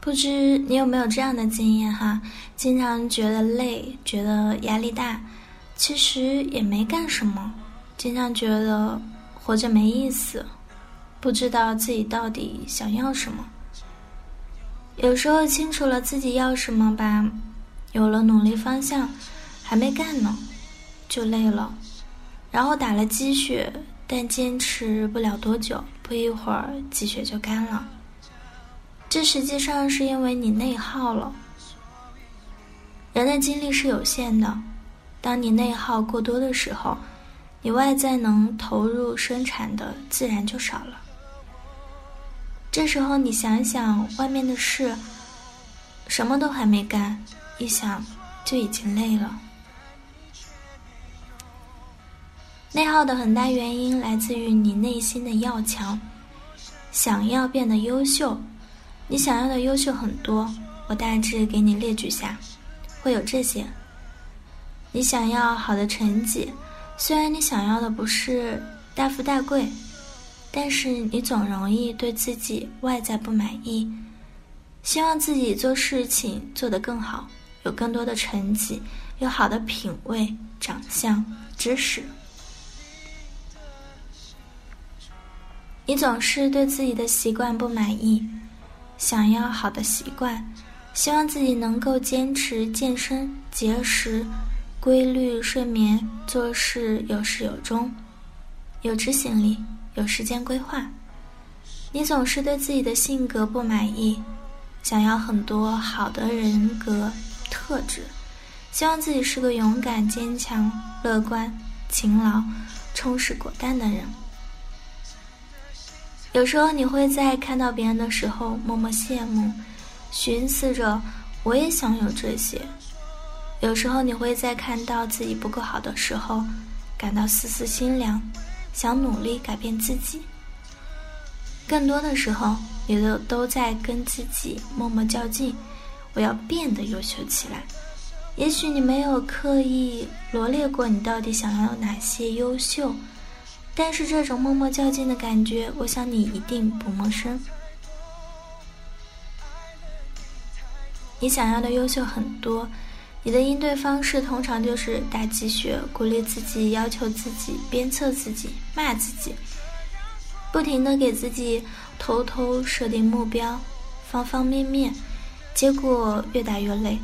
不知你有没有这样的经验哈？经常觉得累，觉得压力大，其实也没干什么，经常觉得活着没意思，不知道自己到底想要什么。有时候清楚了自己要什么吧，有了努力方向，还没干呢，就累了，然后打了鸡血，但坚持不了多久，不一会儿鸡血就干了。这实际上是因为你内耗了。人的精力是有限的，当你内耗过多的时候，你外在能投入生产的自然就少了。这时候你想想外面的事，什么都还没干，一想就已经累了。内耗的很大原因来自于你内心的要强，想要变得优秀。你想要的优秀很多，我大致给你列举下，会有这些。你想要好的成绩，虽然你想要的不是大富大贵，但是你总容易对自己外在不满意，希望自己做事情做得更好，有更多的成绩，有好的品味、长相、知识。你总是对自己的习惯不满意。想要好的习惯，希望自己能够坚持健身、节食、规律睡眠、做事有始有终、有执行力、有时间规划。你总是对自己的性格不满意，想要很多好的人格特质，希望自己是个勇敢、坚强、乐观、勤劳、充实果断的人。有时候你会在看到别人的时候默默羡慕，寻思着我也想有这些。有时候你会在看到自己不够好的时候，感到丝丝心凉，想努力改变自己。更多的时候，你都都在跟自己默默较劲，我要变得优秀起来。也许你没有刻意罗列过你到底想要哪些优秀。但是这种默默较劲的感觉，我想你一定不陌生。你想要的优秀很多，你的应对方式通常就是打鸡血，鼓励自己，要求自己，鞭策自己，骂自己，不停的给自己偷偷设定目标，方方面面，结果越打越累，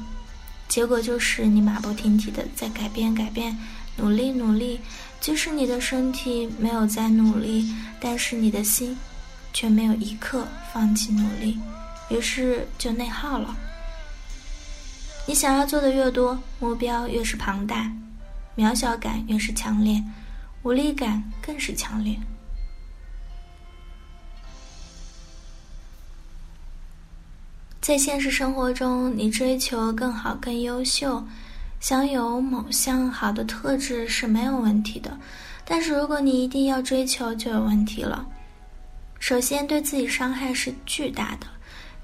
结果就是你马不停蹄的在改变，改变，努力，努力。即使你的身体没有在努力，但是你的心却没有一刻放弃努力，于是就内耗了。你想要做的越多，目标越是庞大，渺小感越是强烈，无力感更是强烈。在现实生活中，你追求更好、更优秀。享有某项好的特质是没有问题的，但是如果你一定要追求，就有问题了。首先，对自己伤害是巨大的。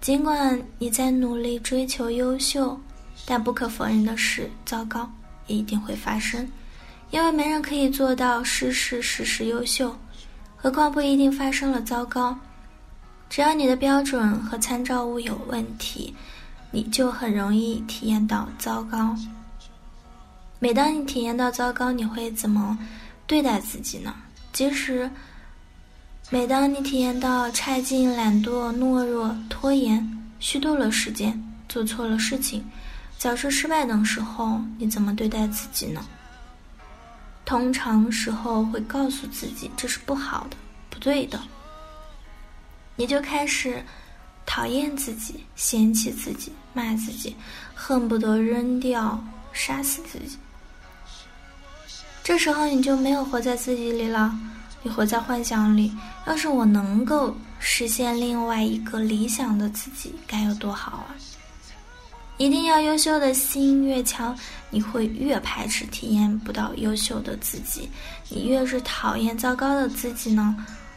尽管你在努力追求优秀，但不可否认的是，糟糕也一定会发生，因为没人可以做到事事事事优秀，何况不一定发生了糟糕。只要你的标准和参照物有问题，你就很容易体验到糟糕。每当你体验到糟糕，你会怎么对待自己呢？其实，每当你体验到差劲、懒惰、懦弱、拖延、虚度了时间、做错了事情、早示失败等时候，你怎么对待自己呢？通常时候会告诉自己这是不好的、不对的，你就开始讨厌自己、嫌弃自己、骂自己，恨不得扔掉、杀死自己。这时候你就没有活在自己里了，你活在幻想里。要是我能够实现另外一个理想的自己，该有多好啊！一定要优秀的心越强，你会越排斥体验不到优秀的自己。你越是讨厌糟糕的自己呢，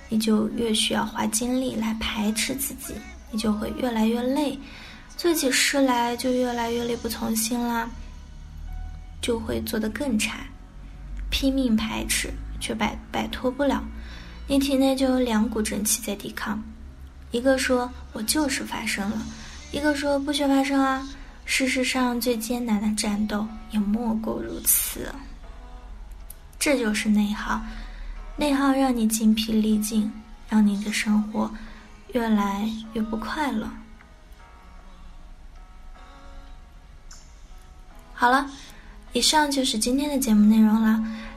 你就越需要花精力来排斥自己，你就会越来越累，做起事来就越来越力不从心啦，就会做得更差。拼命排斥却摆摆脱不了，你体内就有两股正气在抵抗，一个说我就是发生了，一个说不许发生啊。事实上，最艰难的战斗也莫过如此。这就是内耗，内耗让你精疲力尽，让你的生活越来越不快乐。好了，以上就是今天的节目内容了。